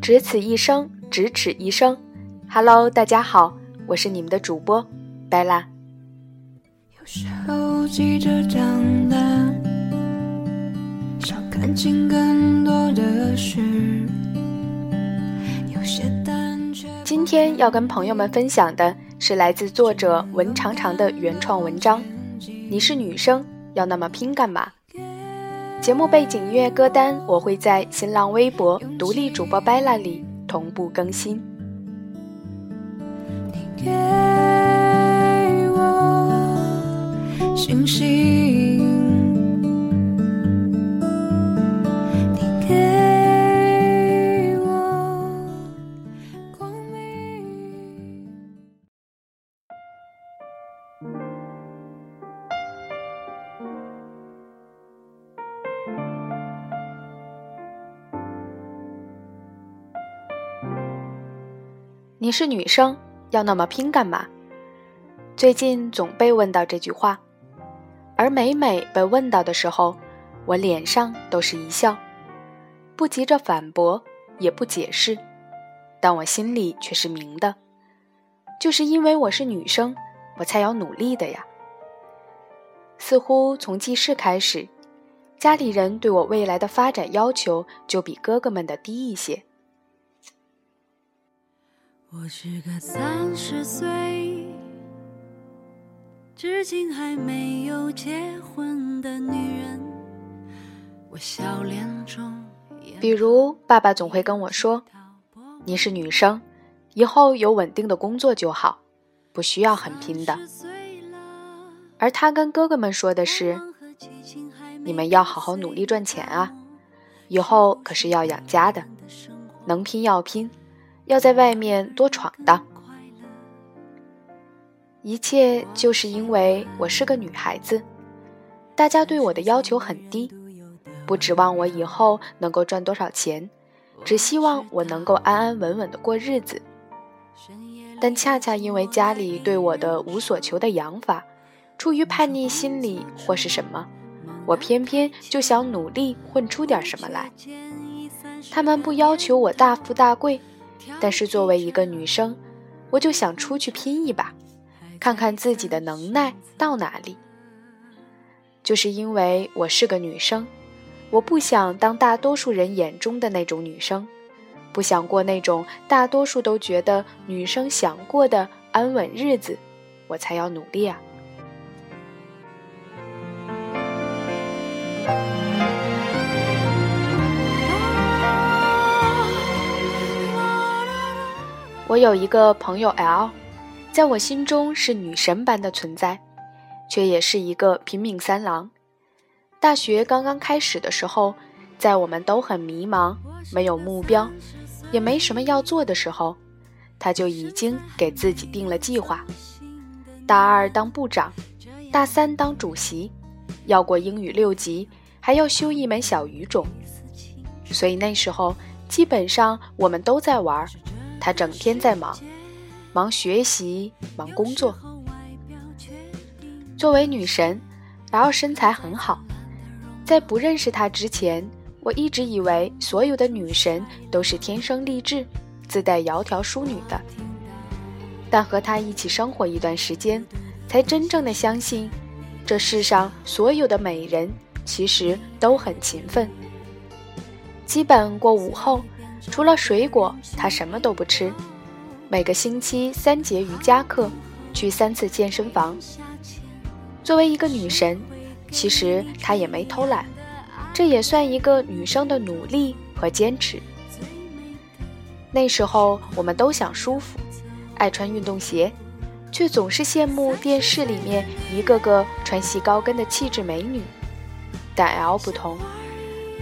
只此一生，咫尺一生。Hello，大家好，我是你们的主播白拉。有时候急着长大，想看清更多的事。有些。今天要跟朋友们分享的是来自作者文长长的原创文章。你是女生，要那么拼干嘛？节目背景音乐歌单我会在新浪微博独立主播 Bella 里同步更新。你给我星星。你是女生，要那么拼干嘛？最近总被问到这句话，而每每被问到的时候，我脸上都是一笑，不急着反驳，也不解释，但我心里却是明的，就是因为我是女生，我才要努力的呀。似乎从记事开始，家里人对我未来的发展要求就比哥哥们的低一些。我是个三十岁，至今还没有结婚的女人。我笑脸中，比如爸爸总会跟我说：“你是女生，以后有稳定的工作就好，不需要很拼的。”而他跟哥哥们说的是：“你们要好好努力赚钱啊，以后可是要养家的，能拼要拼。”要在外面多闯荡，一切就是因为我是个女孩子，大家对我的要求很低，不指望我以后能够赚多少钱，只希望我能够安安稳稳的过日子。但恰恰因为家里对我的无所求的养法，出于叛逆心理或是什么，我偏偏就想努力混出点什么来。他们不要求我大富大贵。但是作为一个女生，我就想出去拼一把，看看自己的能耐到哪里。就是因为我是个女生，我不想当大多数人眼中的那种女生，不想过那种大多数都觉得女生想过的安稳日子，我才要努力啊。我有一个朋友 L，在我心中是女神般的存在，却也是一个拼命三郎。大学刚刚开始的时候，在我们都很迷茫、没有目标，也没什么要做的时候，他就已经给自己定了计划：大二当部长，大三当主席，要过英语六级，还要修一门小语种。所以那时候，基本上我们都在玩。他整天在忙，忙学习，忙工作。作为女神，然后身材很好。在不认识她之前，我一直以为所有的女神都是天生丽质、自带窈窕淑女的。但和她一起生活一段时间，才真正的相信，这世上所有的美人其实都很勤奋。基本过午后。除了水果，他什么都不吃。每个星期三节瑜伽课，去三次健身房。作为一个女神，其实她也没偷懒，这也算一个女生的努力和坚持。那时候我们都想舒服，爱穿运动鞋，却总是羡慕电视里面一个个穿细高跟的气质美女。但 L 不同。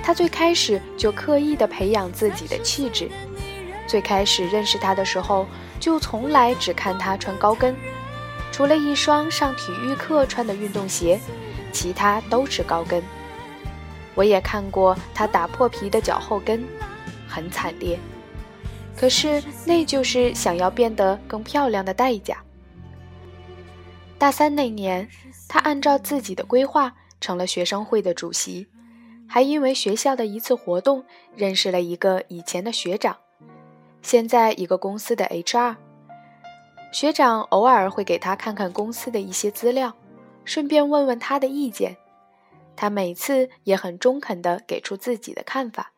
他最开始就刻意的培养自己的气质。最开始认识他的时候，就从来只看他穿高跟，除了一双上体育课穿的运动鞋，其他都是高跟。我也看过他打破皮的脚后跟，很惨烈。可是那就是想要变得更漂亮的代价。大三那年，他按照自己的规划成了学生会的主席。还因为学校的一次活动认识了一个以前的学长，现在一个公司的 HR。学长偶尔会给他看看公司的一些资料，顺便问问他的意见。他每次也很中肯地给出自己的看法。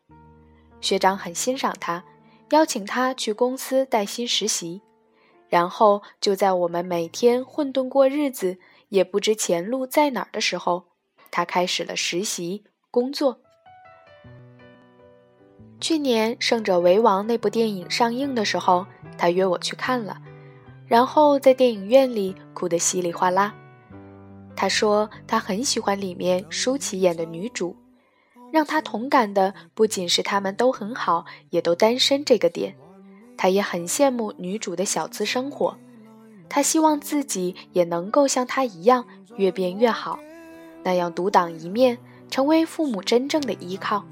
学长很欣赏他，邀请他去公司带薪实习。然后就在我们每天混沌过日子，也不知前路在哪儿的时候，他开始了实习工作。去年《胜者为王》那部电影上映的时候，他约我去看了，然后在电影院里哭得稀里哗啦。他说他很喜欢里面舒淇演的女主，让他同感的不仅是他们都很好，也都单身这个点。他也很羡慕女主的小资生活，他希望自己也能够像她一样越变越好，那样独当一面，成为父母真正的依靠。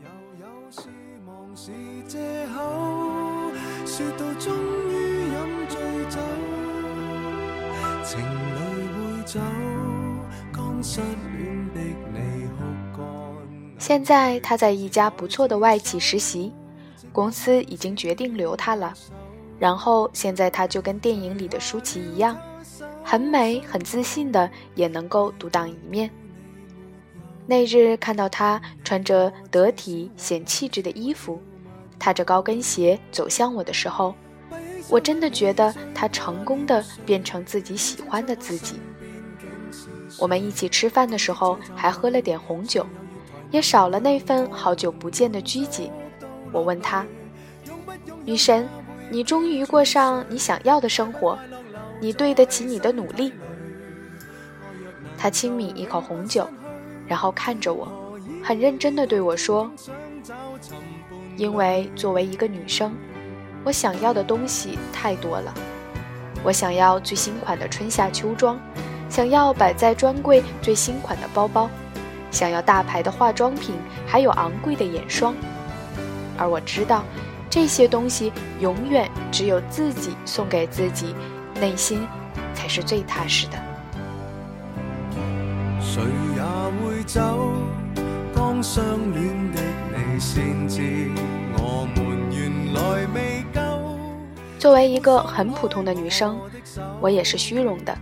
现在他在一家不错的外企实习。公司已经决定留他了，然后现在他就跟电影里的舒淇一样，很美、很自信的，也能够独当一面。那日看到他穿着得体显气质的衣服，踏着高跟鞋走向我的时候，我真的觉得他成功的变成自己喜欢的自己。我们一起吃饭的时候还喝了点红酒，也少了那份好久不见的拘谨。我问他：“女神，你终于过上你想要的生活，你对得起你的努力。”他轻抿一口红酒，然后看着我，很认真地对我说：“因为作为一个女生，我想要的东西太多了。我想要最新款的春夏秋装，想要摆在专柜最新款的包包，想要大牌的化妆品，还有昂贵的眼霜。”而我知道，这些东西永远只有自己送给自己，内心才是最踏实的。也会走刚相恋的你先至我们原来未够作为一个很普通的女生，我也是虚荣的，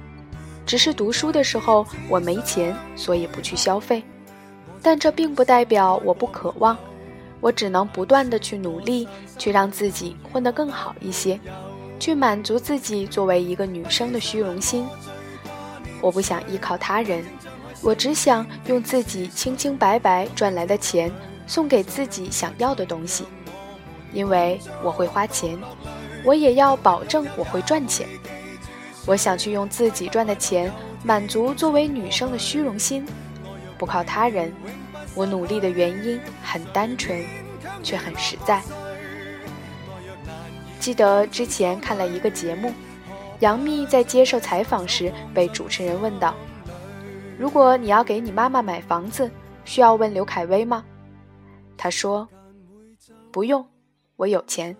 只是读书的时候我没钱，所以不去消费，但这并不代表我不渴望。我只能不断的去努力，去让自己混得更好一些，去满足自己作为一个女生的虚荣心。我不想依靠他人，我只想用自己清清白白赚来的钱送给自己想要的东西。因为我会花钱，我也要保证我会赚钱。我想去用自己赚的钱满足作为女生的虚荣心，不靠他人。我努力的原因很单纯，却很实在。记得之前看了一个节目，杨幂在接受采访时被主持人问道：“如果你要给你妈妈买房子，需要问刘恺威吗？”他说：“不用，我有钱。”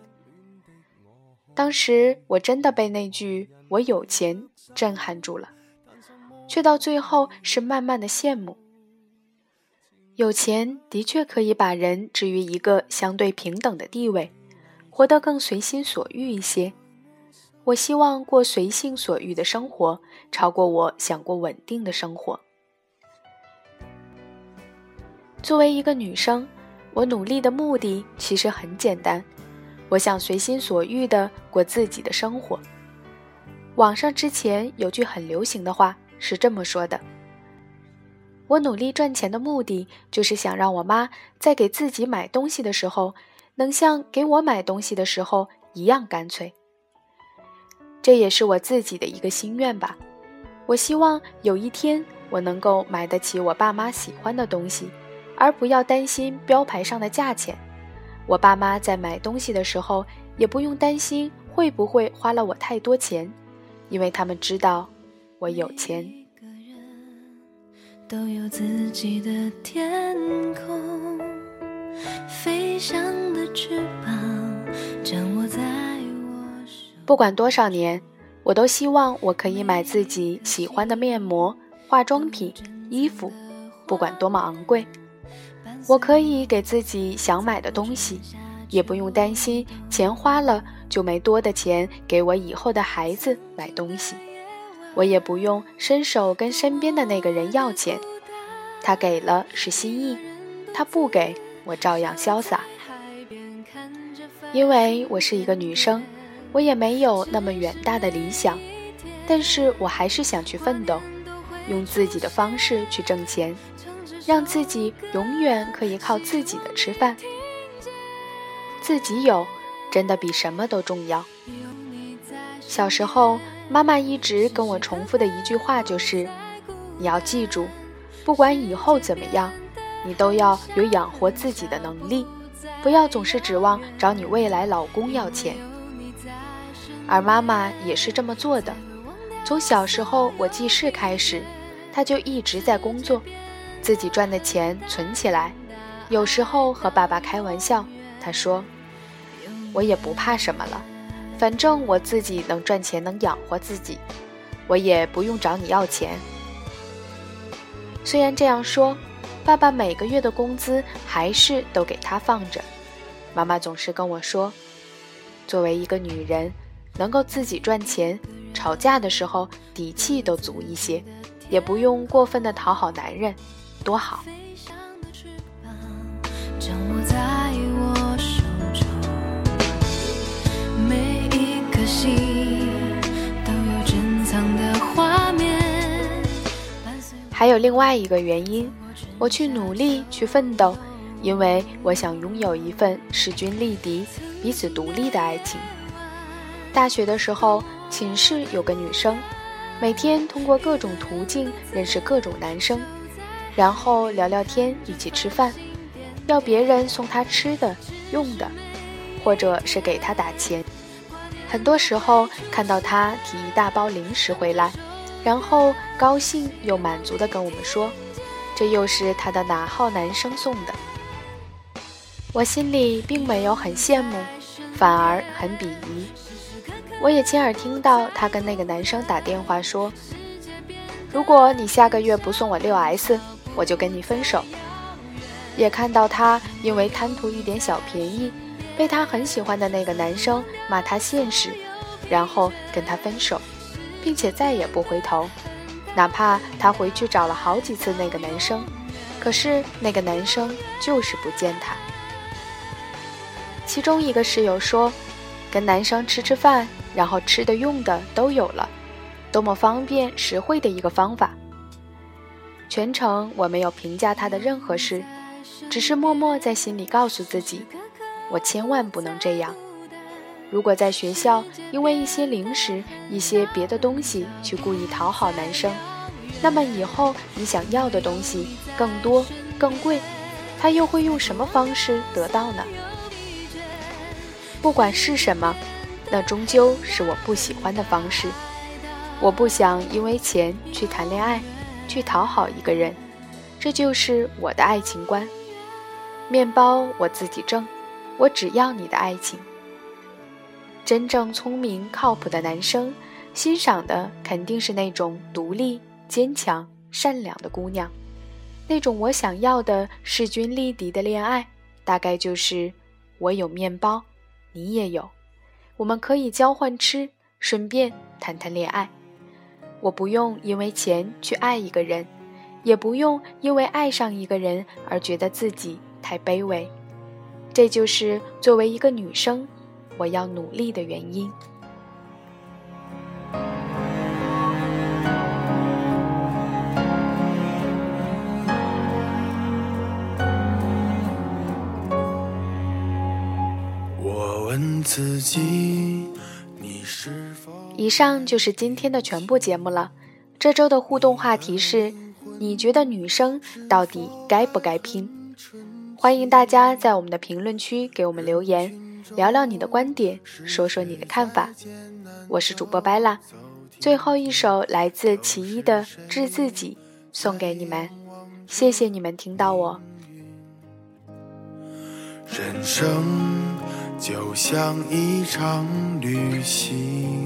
当时我真的被那句“我有钱”震撼住了，却到最后是慢慢的羡慕。有钱的确可以把人置于一个相对平等的地位，活得更随心所欲一些。我希望过随性所欲的生活，超过我想过稳定的生活。作为一个女生，我努力的目的其实很简单，我想随心所欲的过自己的生活。网上之前有句很流行的话是这么说的。我努力赚钱的目的，就是想让我妈在给自己买东西的时候，能像给我买东西的时候一样干脆。这也是我自己的一个心愿吧。我希望有一天，我能够买得起我爸妈喜欢的东西，而不要担心标牌上的价钱。我爸妈在买东西的时候，也不用担心会不会花了我太多钱，因为他们知道我有钱。都有自己的天空，飞翔的翅膀掌握在我手。不管多少年，我都希望我可以买自己喜欢的面膜、化妆品、衣服，不管多么昂贵，我可以给自己想买的东西，也不用担心钱花了就。没多的钱给我以后的孩子买东西，我也不用伸手跟身边的那个人要钱，他给了是心意，他不给我照样潇洒。因为我是一个女生，我也没有那么远大的理想，但是我还是想去奋斗，用自己的方式去挣钱，让自己永远可以靠自己的吃饭。自己有，真的比什么都重要。小时候，妈妈一直跟我重复的一句话就是：“你要记住，不管以后怎么样，你都要有养活自己的能力，不要总是指望找你未来老公要钱。”而妈妈也是这么做的。从小时候我记事开始，她就一直在工作，自己赚的钱存起来，有时候和爸爸开玩笑，他说。我也不怕什么了，反正我自己能赚钱，能养活自己，我也不用找你要钱。虽然这样说，爸爸每个月的工资还是都给他放着。妈妈总是跟我说，作为一个女人，能够自己赚钱，吵架的时候底气都足一些，也不用过分的讨好男人，多好。还有另外一个原因，我去努力去奋斗，因为我想拥有一份势均力敌、彼此独立的爱情。大学的时候，寝室有个女生，每天通过各种途径认识各种男生，然后聊聊天，一起吃饭，要别人送她吃的、用的，或者是给她打钱。很多时候看到她提一大包零食回来。然后高兴又满足地跟我们说：“这又是他的哪号男生送的？”我心里并没有很羡慕，反而很鄙夷。我也亲耳听到他跟那个男生打电话说：“如果你下个月不送我六 S，我就跟你分手。”也看到他因为贪图一点小便宜，被他很喜欢的那个男生骂他现实，然后跟他分手。并且再也不回头，哪怕他回去找了好几次那个男生，可是那个男生就是不见他。其中一个室友说：“跟男生吃吃饭，然后吃的用的都有了，多么方便实惠的一个方法。”全程我没有评价他的任何事，只是默默在心里告诉自己：我千万不能这样。如果在学校因为一些零食、一些别的东西去故意讨好男生，那么以后你想要的东西更多、更贵，他又会用什么方式得到呢？不管是什么，那终究是我不喜欢的方式。我不想因为钱去谈恋爱，去讨好一个人，这就是我的爱情观。面包我自己挣，我只要你的爱情。真正聪明靠谱的男生，欣赏的肯定是那种独立、坚强、善良的姑娘。那种我想要的势均力敌的恋爱，大概就是我有面包，你也有，我们可以交换吃，顺便谈谈恋爱。我不用因为钱去爱一个人，也不用因为爱上一个人而觉得自己太卑微。这就是作为一个女生。我要努力的原因。我问自己，以上就是今天的全部节目了。这周的互动话题是：你觉得女生到底该不该拼？欢迎大家在我们的评论区给我们留言。聊聊你的观点，说说你的看法。我是主播白拉，最后一首来自其一的《致自己》送给你们，谢谢你们听到我。人生就像一场旅行，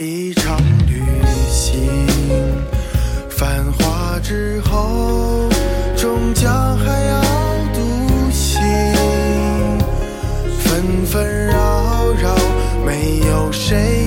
一场旅行，繁华之后，终将还要独行。纷纷扰扰，没有谁